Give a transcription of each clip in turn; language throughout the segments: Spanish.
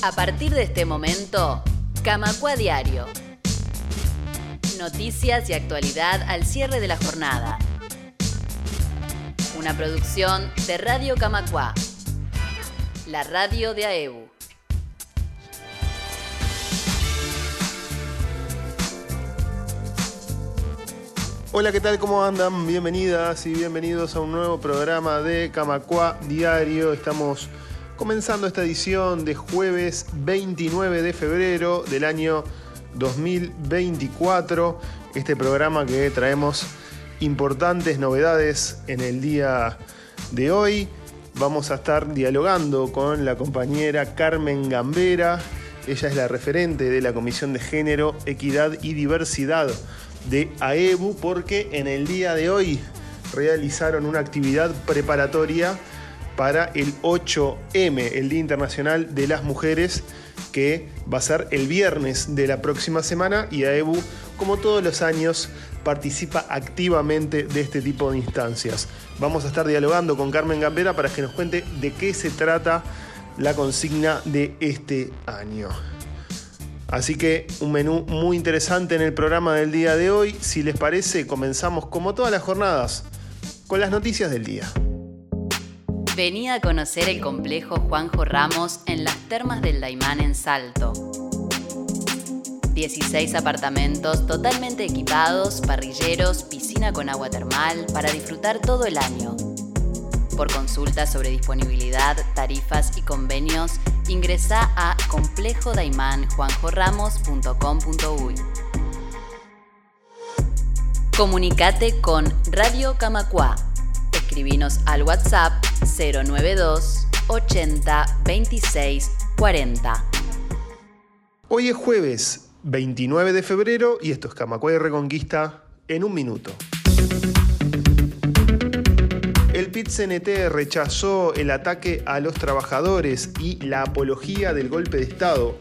A partir de este momento, Camacua Diario. Noticias y actualidad al cierre de la jornada. Una producción de Radio Camacua, la radio de AEBU. Hola, ¿qué tal? ¿Cómo andan? Bienvenidas y bienvenidos a un nuevo programa de Camacua Diario. Estamos comenzando esta edición de jueves 29 de febrero del año 2024. Este programa que traemos importantes novedades en el día de hoy. Vamos a estar dialogando con la compañera Carmen Gambera. Ella es la referente de la Comisión de Género, Equidad y Diversidad de AEBU porque en el día de hoy realizaron una actividad preparatoria para el 8M, el Día Internacional de las Mujeres, que va a ser el viernes de la próxima semana y AEBU, como todos los años, participa activamente de este tipo de instancias. Vamos a estar dialogando con Carmen Gambera para que nos cuente de qué se trata la consigna de este año. Así que un menú muy interesante en el programa del día de hoy. Si les parece, comenzamos como todas las jornadas con las noticias del día. Venía a conocer el complejo Juanjo Ramos en las termas del Daimán en Salto. 16 apartamentos totalmente equipados, parrilleros, piscina con agua termal para disfrutar todo el año. Por consultas sobre disponibilidad, tarifas y convenios, ingresa a complejodaimanjuanjoramos.com.uy. Comunicate con Radio Camacua. Escribinos al WhatsApp 092 80 26 40. Hoy es jueves 29 de febrero y esto es Camacua y Reconquista en un minuto. El PIT-CNT rechazó el ataque a los trabajadores y la apología del golpe de Estado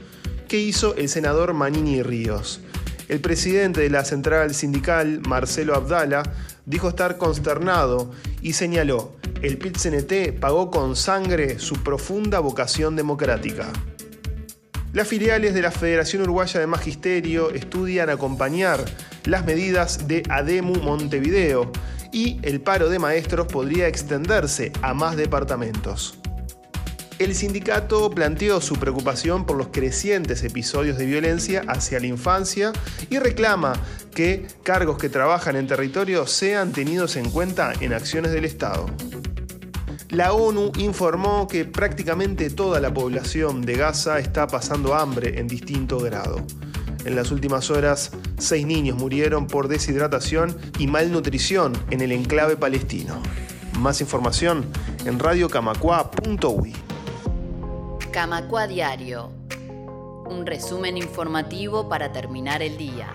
que hizo el senador Manini Ríos. El presidente de la central sindical, Marcelo Abdala, dijo estar consternado y señaló, el PIT-CNT pagó con sangre su profunda vocación democrática. Las filiales de la Federación Uruguaya de Magisterio estudian acompañar las medidas de ADEMU Montevideo y el paro de maestros podría extenderse a más departamentos. El sindicato planteó su preocupación por los crecientes episodios de violencia hacia la infancia y reclama que cargos que trabajan en territorio sean tenidos en cuenta en acciones del Estado. La ONU informó que prácticamente toda la población de Gaza está pasando hambre en distinto grado. En las últimas horas, seis niños murieron por deshidratación y malnutrición en el enclave palestino. Más información en radiocamacua.uy. Camacua Diario. Un resumen informativo para terminar el día.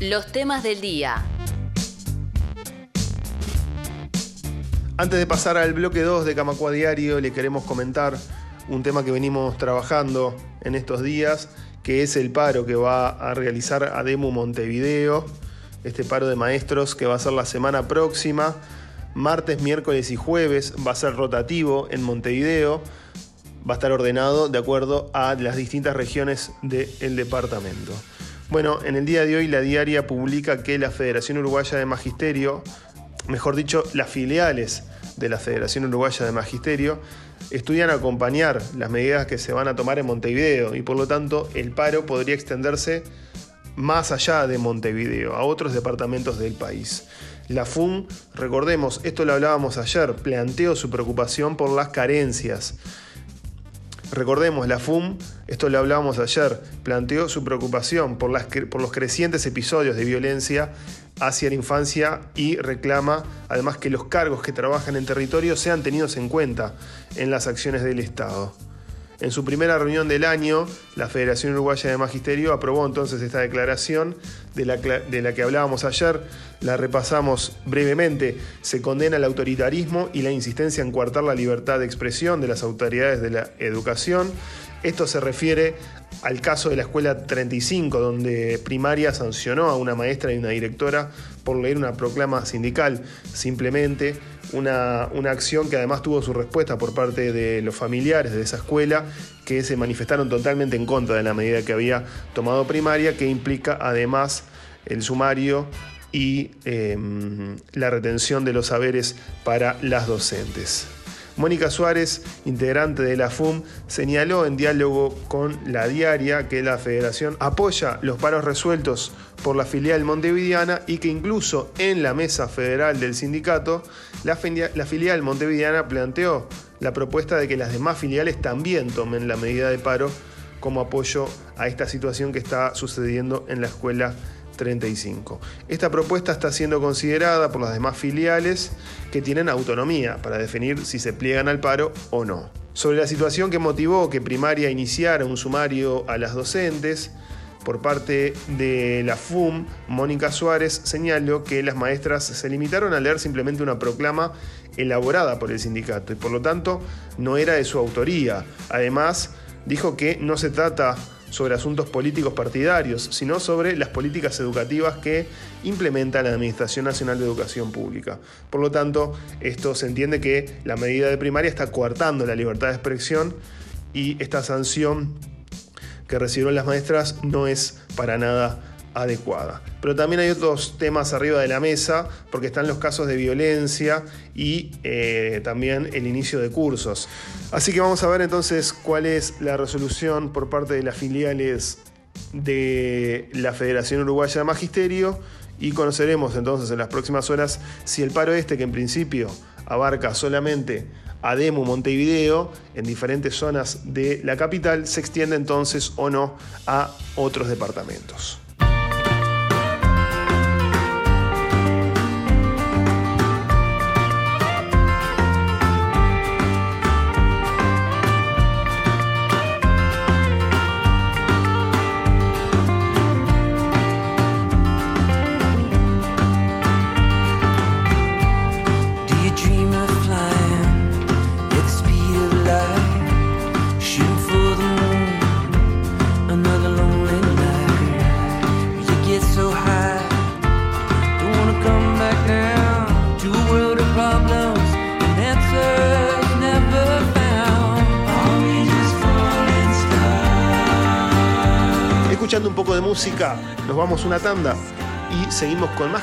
Los temas del día. Antes de pasar al bloque 2 de Camacua Diario, le queremos comentar un tema que venimos trabajando en estos días, que es el paro que va a realizar Ademu Montevideo, este paro de maestros que va a ser la semana próxima, martes, miércoles y jueves, va a ser rotativo en Montevideo, va a estar ordenado de acuerdo a las distintas regiones del departamento. Bueno, en el día de hoy la diaria publica que la Federación Uruguaya de Magisterio mejor dicho, las filiales de la Federación Uruguaya de Magisterio, estudian acompañar las medidas que se van a tomar en Montevideo y por lo tanto el paro podría extenderse más allá de Montevideo, a otros departamentos del país. La FUM, recordemos, esto lo hablábamos ayer, planteó su preocupación por las carencias. Recordemos, la FUM, esto lo hablábamos ayer, planteó su preocupación por, las, por los crecientes episodios de violencia hacia la infancia y reclama además que los cargos que trabajan en territorio sean tenidos en cuenta en las acciones del Estado. En su primera reunión del año, la Federación Uruguaya de Magisterio aprobó entonces esta declaración de la, que hablábamos ayer, la repasamos brevemente. Se condena el autoritarismo y la insistencia en coartar la libertad de expresión de las autoridades de la educación. Esto se refiere al caso de la escuela 35, donde primaria sancionó a una maestra y una directora por leer una proclama sindical, simplemente una, una, acción que además tuvo su respuesta por parte de los familiares de esa escuela, que se manifestaron totalmente en contra de la medida que había tomado primaria, que implica además el sumario y em, la retención de los saberes para las docentes. Mónica Suárez, integrante de la FUM, señaló en diálogo con la diaria que la federación apoya los paros resueltos por la filial montevideana y que incluso en la mesa federal del sindicato, la, filial montevideana planteó la propuesta de que las demás filiales también tomen la medida de paro como apoyo a esta situación que está sucediendo en la escuela 35. Esta propuesta está siendo considerada por las demás filiales que tienen autonomía para definir si se pliegan al paro o no. Sobre la situación que motivó que Primaria iniciara un sumario a las docentes, por parte de la FUM, Mónica Suárez señaló que las maestras se limitaron a leer simplemente una proclama elaborada por el sindicato y por lo tanto no era de su autoría. Además, dijo que no se trata sobre asuntos políticos partidarios, sino sobre las políticas educativas que implementa la Administración Nacional de Educación Pública. Por lo tanto, esto se entiende que la medida de primaria está coartando la libertad de expresión y esta sanción que recibieron las maestras no es para nada adecuada. Pero también hay otros temas arriba de la mesa, porque están los casos de violencia y eh, también el inicio de cursos. Así que vamos a ver entonces cuál es la resolución por parte de las filiales de la Federación Uruguaya de Magisterio y conoceremos entonces en las próximas horas si el paro este, que en principio abarca solamente a Demu Montevideo en diferentes zonas de la capital, se extiende entonces o no a otros departamentos. Un poco de música, nos vamos una tanda y seguimos con más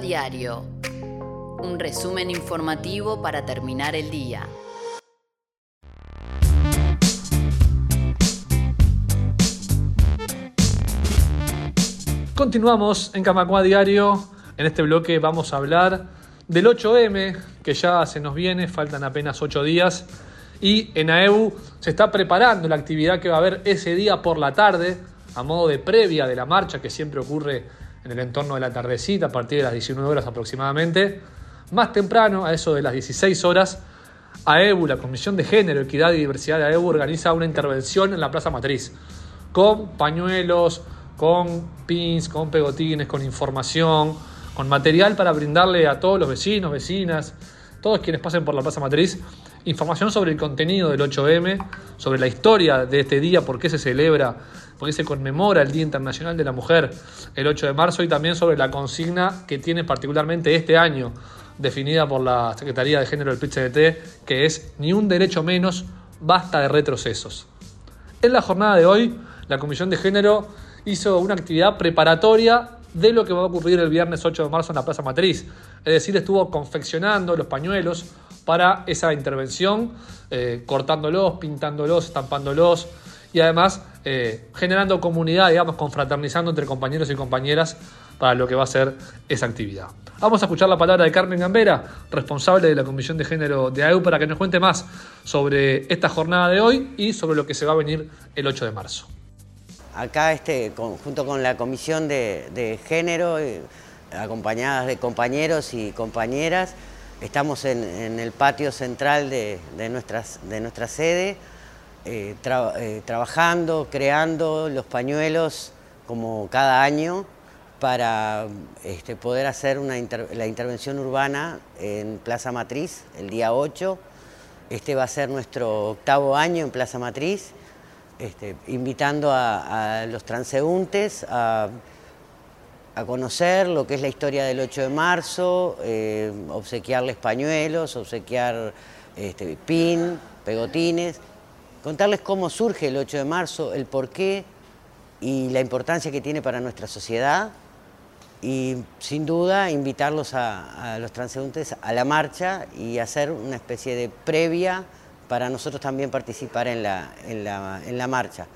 Diario. Un resumen informativo para terminar el día. Continuamos en Camacua Diario. En este bloque vamos a hablar del 8M, que ya se nos viene, faltan apenas 8 días. Y en AEU se está preparando la actividad que va a haber ese día por la tarde, a modo de previa de la marcha que siempre ocurre en el entorno de la tardecita, a partir de las 19 horas aproximadamente. Más temprano, a eso de las 16 horas, AEBU, la Comisión de Género, Equidad y Diversidad de AEBU, organiza una intervención en la Plaza Matriz, con pañuelos, con pins, con pegotines, con información, con material para brindarle a todos los vecinos, vecinas, todos quienes pasen por la Plaza Matriz, información sobre el contenido del 8M, sobre la historia de este día, por qué se celebra, por qué se conmemora el Día Internacional de la Mujer el 8 de marzo y también sobre la consigna que tiene particularmente este año definida por la Secretaría de Género del PCDT, que es ni un derecho menos, basta de retrocesos. En la jornada de hoy, la Comisión de Género hizo una actividad preparatoria de lo que va a ocurrir el viernes 8 de marzo en la Plaza Matriz. Es decir, estuvo confeccionando los pañuelos para esa intervención, eh, cortándolos, pintándolos, estampándolos y además eh, generando comunidad, digamos, confraternizando entre compañeros y compañeras para lo que va a ser esa actividad. Vamos a escuchar la palabra de Carmen Gambera, responsable de la Comisión de Género de AEU, para que nos cuente más sobre esta jornada de hoy y sobre lo que se va a venir el 8 de marzo. Acá, este, junto con la Comisión de, Género, eh, acompañadas de compañeros y compañeras, estamos en, el patio central de, nuestras, de nuestra sede, eh, eh, trabajando, creando los pañuelos como cada año para este, poder hacer la intervención urbana en Plaza Matriz el día 8. Este va a ser nuestro octavo año en Plaza Matriz, este, invitando a, los transeúntes a, conocer lo que es la historia del 8 de marzo, eh, obsequiarles pañuelos, obsequiar este, pin, pegotines, contarles cómo surge el 8 de marzo, el porqué y la importancia que tiene para nuestra sociedad y sin duda invitarlos a, los transeúntes a la marcha y hacer una especie de previa para nosotros también participar en la, en la, marcha.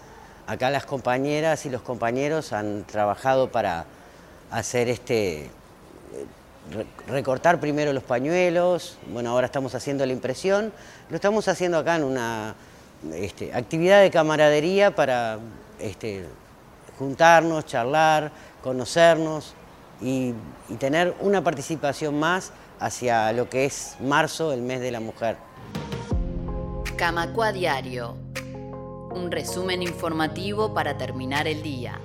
Acá las compañeras y los compañeros han trabajado para hacer este recortar primero los pañuelos, bueno, ahora estamos haciendo la impresión, lo estamos haciendo acá en una este, actividad de camaradería para este, juntarnos, charlar, conocernos y, tener una participación más hacia lo que es marzo, el mes de la mujer. Camacua Diario, un resumen informativo para terminar el día.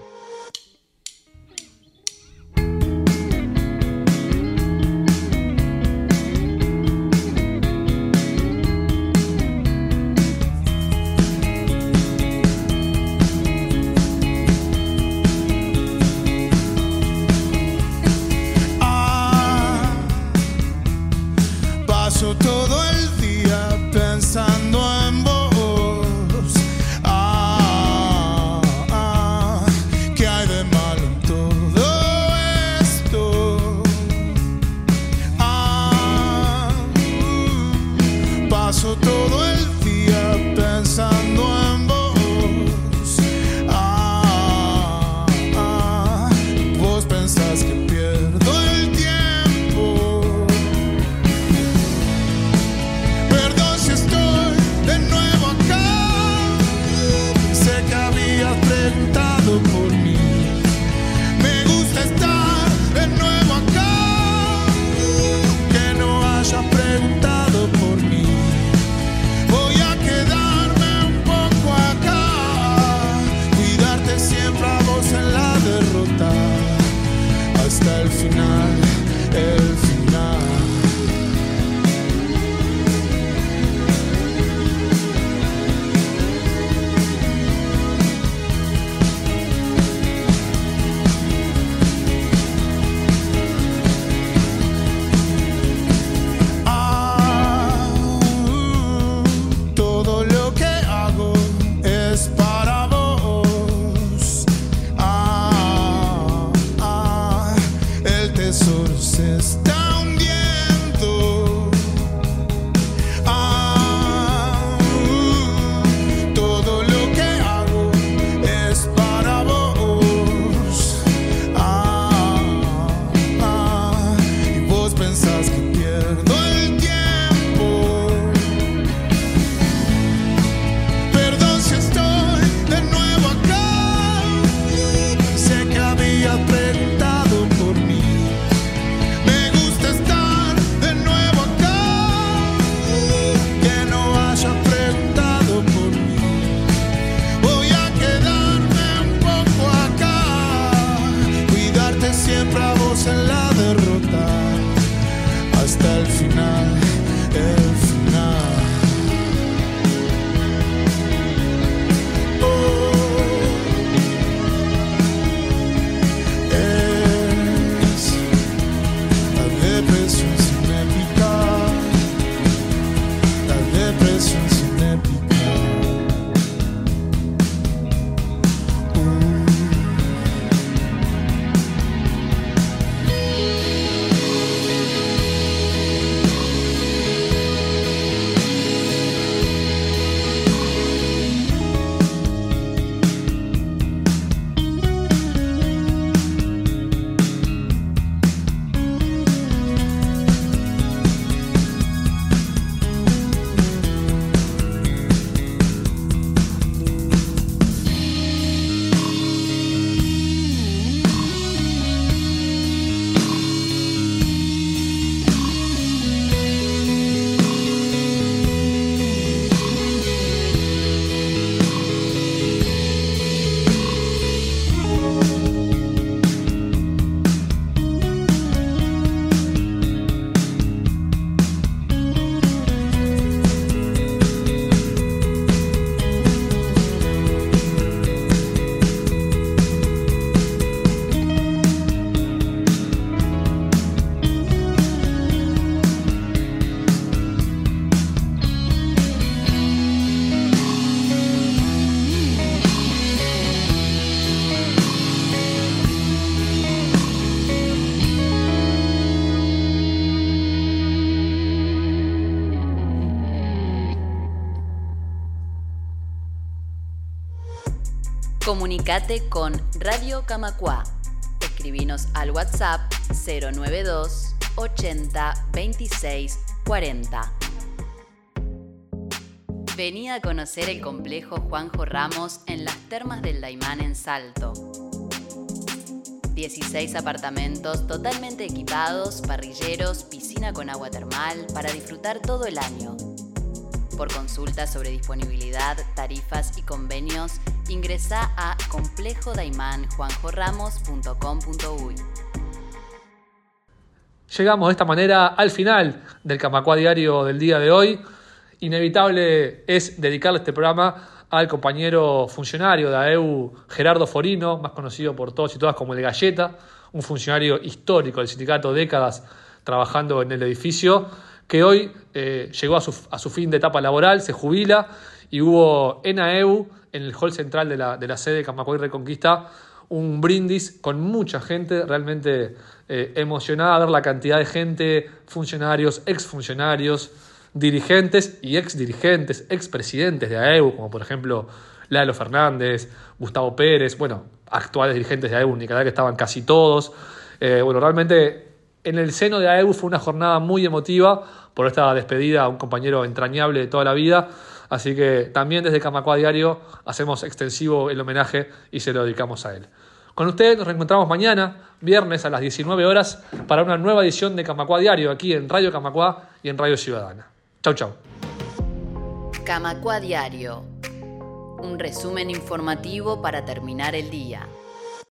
Comunicate con Radio Camacua. Escribinos al WhatsApp 092 80 26 40. Vení a conocer el complejo Juanjo Ramos en las termas del Daimán en Salto. 16 apartamentos totalmente equipados, parrilleros, piscina con agua termal para disfrutar todo el año. Por consulta sobre disponibilidad, tarifas y convenios, ingresa a complejodaimanjuanjoramos.com.uy. Llegamos de esta manera al final del Camacua Diario del día de hoy. Inevitable es dedicarle este programa al compañero funcionario de AEU, Gerardo Forino, más conocido por todos y todas como el Galleta, un funcionario histórico del sindicato, décadas trabajando en el edificio, que hoy eh, llegó a su, a su, fin de etapa laboral, se jubila y hubo en AEU, en el hall central de la, de la sede Camacuay Reconquista, un brindis con mucha gente, realmente eh, emocionada a ver la cantidad de gente, funcionarios, exfuncionarios, dirigentes y ex dirigentes, ex presidentes de AEU, como por ejemplo Lalo Fernández, Gustavo Pérez, bueno, actuales dirigentes de AEU, ni cada que estaban casi todos. Eh, bueno, realmente en el seno de AEU fue una jornada muy emotiva por esta despedida a un compañero entrañable de toda la vida. Así que también desde Camacua Diario hacemos extensivo el homenaje y se lo dedicamos a él. Con ustedes nos reencontramos mañana, viernes a las 19 horas, para una nueva edición de Camacua Diario aquí en Radio Camacua y en Radio Ciudadana. Chau, chau. Camacua Diario. Un resumen informativo para terminar el día.